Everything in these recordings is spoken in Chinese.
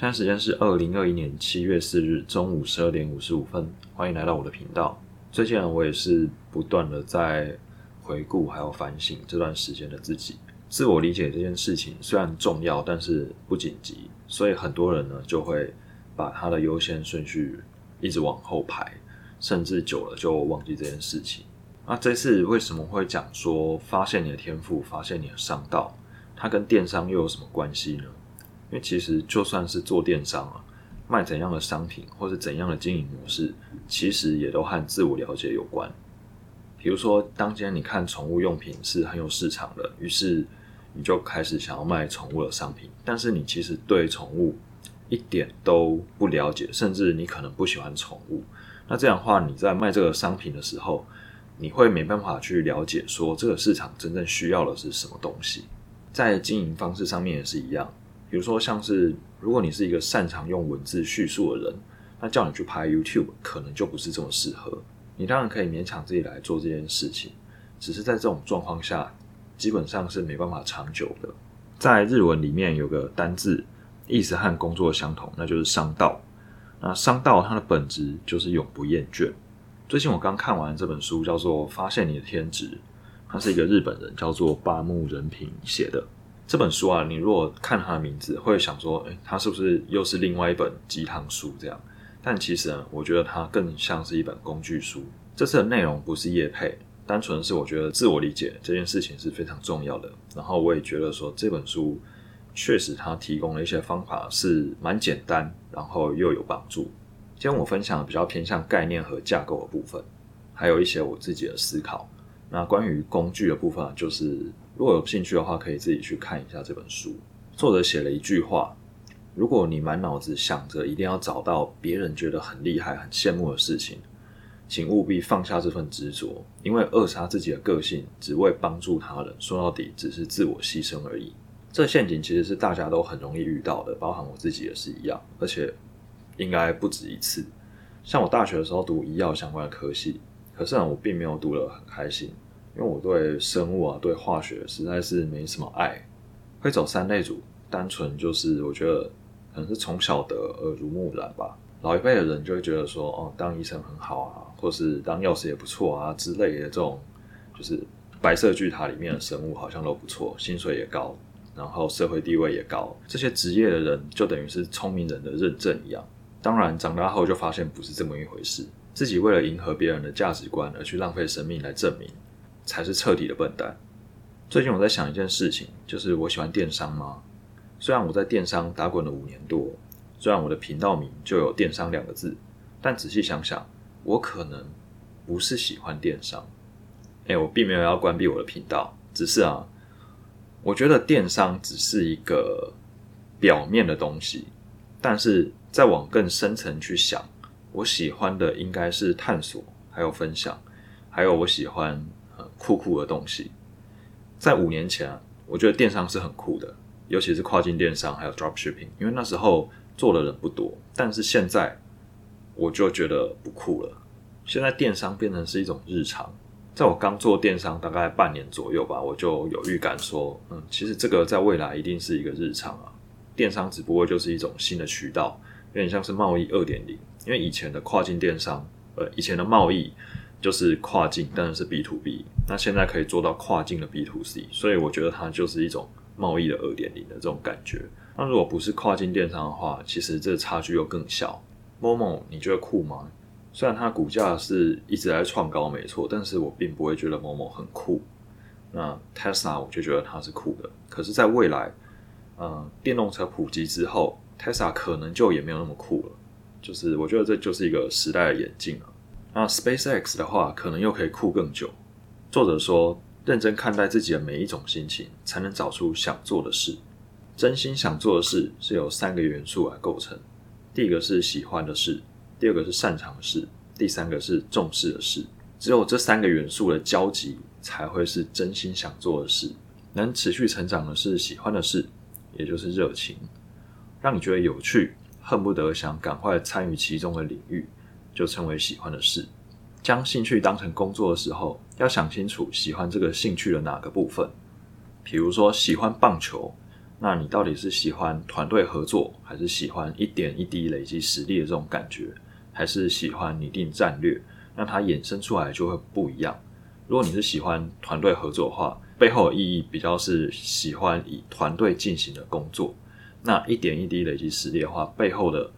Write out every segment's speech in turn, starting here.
现在时间是二零二一年七月四日中午十二点五十五分，欢迎来到我的频道。最近呢，我也是不断的在回顾还有反省这段时间的自己。自我理解这件事情虽然重要，但是不紧急，所以很多人呢就会把他的优先顺序一直往后排，甚至久了就忘记这件事情。那这次为什么会讲说发现你的天赋，发现你的商道，它跟电商又有什么关系呢？因为其实就算是做电商啊，卖怎样的商品或是怎样的经营模式，其实也都和自我了解有关。比如说，当今你看宠物用品是很有市场的，于是你就开始想要卖宠物的商品，但是你其实对宠物一点都不了解，甚至你可能不喜欢宠物。那这样的话，你在卖这个商品的时候，你会没办法去了解说这个市场真正需要的是什么东西。在经营方式上面也是一样。比如说，像是如果你是一个擅长用文字叙述的人，那叫你去拍 YouTube 可能就不是这么适合。你当然可以勉强自己来做这件事情，只是在这种状况下，基本上是没办法长久的。在日文里面有个单字，意思和工作相同，那就是商道。那商道它的本质就是永不厌倦。最近我刚看完这本书，叫做《发现你的天职》，它是一个日本人叫做八木仁平写的。这本书啊，你如果看它的名字，会想说，诶，它是不是又是另外一本鸡汤书这样？但其实呢，我觉得它更像是一本工具书。这次的内容不是叶配，单纯是我觉得自我理解这件事情是非常重要的。然后我也觉得说，这本书确实它提供了一些方法是蛮简单，然后又有帮助。今天我分享的比较偏向概念和架构的部分，还有一些我自己的思考。那关于工具的部分，就是如果有兴趣的话，可以自己去看一下这本书。作者写了一句话：如果你满脑子想着一定要找到别人觉得很厉害、很羡慕的事情，请务必放下这份执着，因为扼杀自己的个性，只为帮助他人，说到底只是自我牺牲而已。这陷阱其实是大家都很容易遇到的，包含我自己也是一样，而且应该不止一次。像我大学的时候读医药相关的科系。可是呢，我并没有读得很开心，因为我对生物啊、对化学实在是没什么爱。会走三类组，单纯就是我觉得可能是从小的耳濡目染吧。老一辈的人就会觉得说，哦，当医生很好啊，或是当药师也不错啊之类的这种，就是白色巨塔里面的生物好像都不错，薪水也高，然后社会地位也高。这些职业的人就等于是聪明人的认证一样。当然，长大后就发现不是这么一回事。自己为了迎合别人的价值观而去浪费生命来证明，才是彻底的笨蛋。最近我在想一件事情，就是我喜欢电商吗？虽然我在电商打滚了五年多，虽然我的频道名就有“电商”两个字，但仔细想想，我可能不是喜欢电商。哎，我并没有要关闭我的频道，只是啊，我觉得电商只是一个表面的东西，但是再往更深层去想。我喜欢的应该是探索，还有分享，还有我喜欢酷酷的东西。在五年前啊，我觉得电商是很酷的，尤其是跨境电商还有 drop shipping，因为那时候做的人不多。但是现在我就觉得不酷了。现在电商变成是一种日常。在我刚做电商大概半年左右吧，我就有预感说，嗯，其实这个在未来一定是一个日常啊。电商只不过就是一种新的渠道，有点像是贸易二点零。因为以前的跨境电商，呃，以前的贸易就是跨境，当然是 B to B。那现在可以做到跨境的 B to C，所以我觉得它就是一种贸易的二点零的这种感觉。那如果不是跨境电商的话，其实这差距又更小。Momo，你觉得酷吗？虽然它股价是一直在创高，没错，但是我并不会觉得 Momo 很酷。那 Tesla 我就觉得它是酷的，可是，在未来，嗯，电动车普及之后，Tesla 可能就也没有那么酷了。就是我觉得这就是一个时代的眼镜啊。那 SpaceX 的话，可能又可以酷更久。作者说，认真看待自己的每一种心情，才能找出想做的事。真心想做的事是由三个元素来构成：第一个是喜欢的事，第二个是擅长的事，第三个是重视的事。只有这三个元素的交集，才会是真心想做的事。能持续成长的是喜欢的事，也就是热情，让你觉得有趣。恨不得想赶快参与其中的领域，就成为喜欢的事。将兴趣当成工作的时候，要想清楚喜欢这个兴趣的哪个部分。比如说，喜欢棒球，那你到底是喜欢团队合作，还是喜欢一点一滴累积实力的这种感觉，还是喜欢拟定战略？那它衍生出来就会不一样。如果你是喜欢团队合作的话，背后的意义比较是喜欢以团队进行的工作。那一点一滴累积实力的话，背后的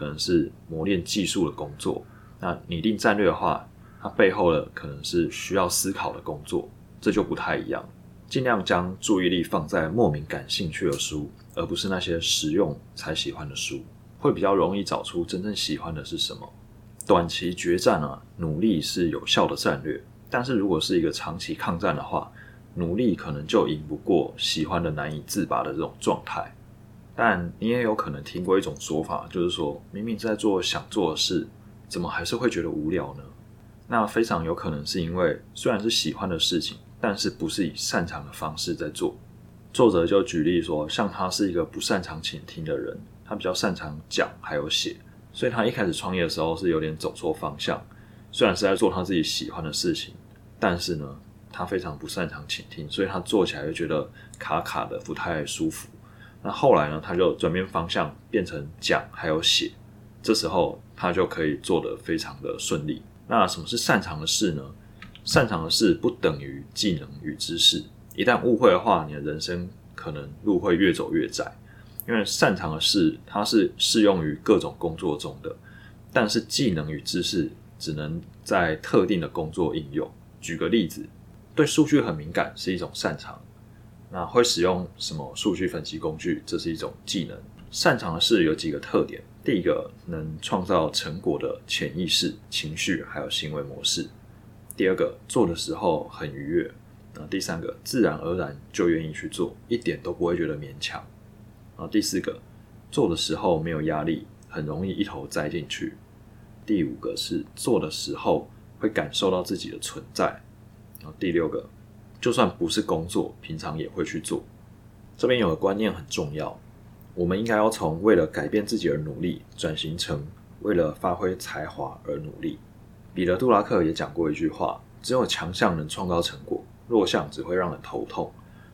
可能是磨练技术的工作。那拟定战略的话，它背后的可能是需要思考的工作，这就不太一样。尽量将注意力放在莫名感兴趣的书，而不是那些实用才喜欢的书，会比较容易找出真正喜欢的是什么。短期决战啊，努力是有效的战略，但是如果是一个长期抗战的话，努力可能就赢不过喜欢的难以自拔的这种状态。但你也有可能听过一种说法，就是说明明在做想做的事，怎么还是会觉得无聊呢？那非常有可能是因为虽然是喜欢的事情。但是不是以擅长的方式在做。作者就举例说，像他是一个不擅长倾听的人，他比较擅长讲还有写，所以他一开始创业的时候是有点走错方向。虽然是在做他自己喜欢的事情，但是呢，他非常不擅长倾听，所以他做起来就觉得卡卡的，不太舒服。那后来呢，他就转变方向，变成讲还有写，这时候他就可以做得非常的顺利。那什么是擅长的事呢？擅长的事不等于技能与知识，一旦误会的话，你的人生可能路会越走越窄。因为擅长的事它是适用于各种工作中的，但是技能与知识只能在特定的工作应用。举个例子，对数据很敏感是一种擅长，那会使用什么数据分析工具，这是一种技能。擅长的事有几个特点：第一个，能创造成果的潜意识、情绪还有行为模式。第二个做的时候很愉悦，啊，第三个自然而然就愿意去做，一点都不会觉得勉强，啊，第四个做的时候没有压力，很容易一头栽进去，第五个是做的时候会感受到自己的存在，啊，第六个就算不是工作，平常也会去做。这边有个观念很重要，我们应该要从为了改变自己而努力，转型成为了发挥才华而努力。彼得·杜拉克也讲过一句话：“只有强项能创造成果，弱项只会让人头痛。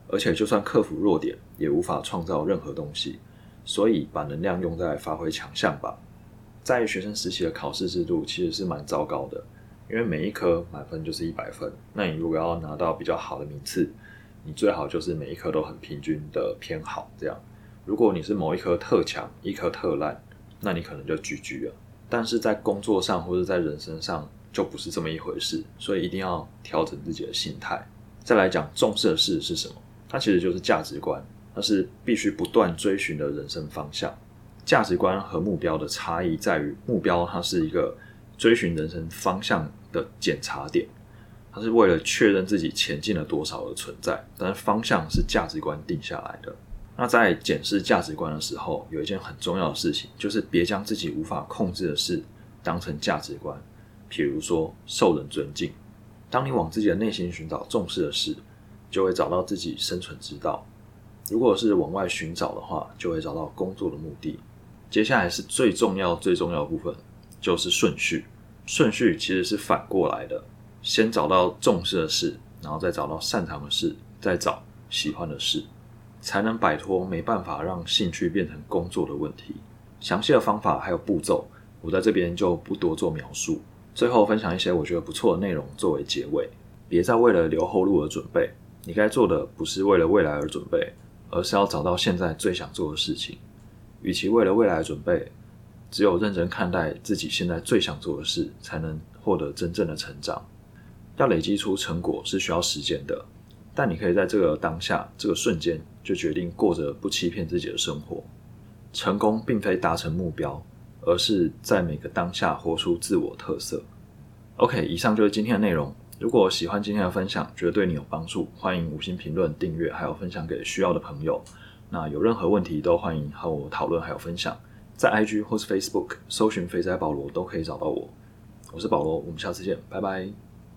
而且，就算克服弱点，也无法创造任何东西。所以，把能量用在发挥强项吧。”在学生时期的考试制度其实是蛮糟糕的，因为每一科满分就是一百分。那你如果要拿到比较好的名次，你最好就是每一科都很平均的偏好。这样，如果你是某一科特强，一科特烂，那你可能就 GG 了。但是在工作上或者在人生上就不是这么一回事，所以一定要调整自己的心态。再来讲重视的事是什么？它其实就是价值观，它是必须不断追寻的人生方向。价值观和目标的差异在于，目标它是一个追寻人生方向的检查点，它是为了确认自己前进了多少而存在，但是方向是价值观定下来的。那在检视价值观的时候，有一件很重要的事情，就是别将自己无法控制的事当成价值观。比如说，受人尊敬。当你往自己的内心寻找重视的事，就会找到自己生存之道。如果是往外寻找的话，就会找到工作的目的。接下来是最重要、最重要的部分，就是顺序。顺序其实是反过来的：先找到重视的事，然后再找到擅长的事，再找喜欢的事。才能摆脱没办法让兴趣变成工作的问题。详细的方法还有步骤，我在这边就不多做描述。最后分享一些我觉得不错的内容作为结尾。别再为了留后路而准备，你该做的不是为了未来而准备，而是要找到现在最想做的事情。与其为了未来准备，只有认真看待自己现在最想做的事，才能获得真正的成长。要累积出成果是需要时间的。但你可以在这个当下、这个瞬间就决定过着不欺骗自己的生活。成功并非达成目标，而是在每个当下活出自我特色。OK，以上就是今天的内容。如果喜欢今天的分享，觉得对你有帮助，欢迎五星评论、订阅，还有分享给需要的朋友。那有任何问题都欢迎和我讨论，还有分享。在 IG 或是 Facebook 搜寻“肥仔保罗”都可以找到我。我是保罗，我们下次见，拜拜。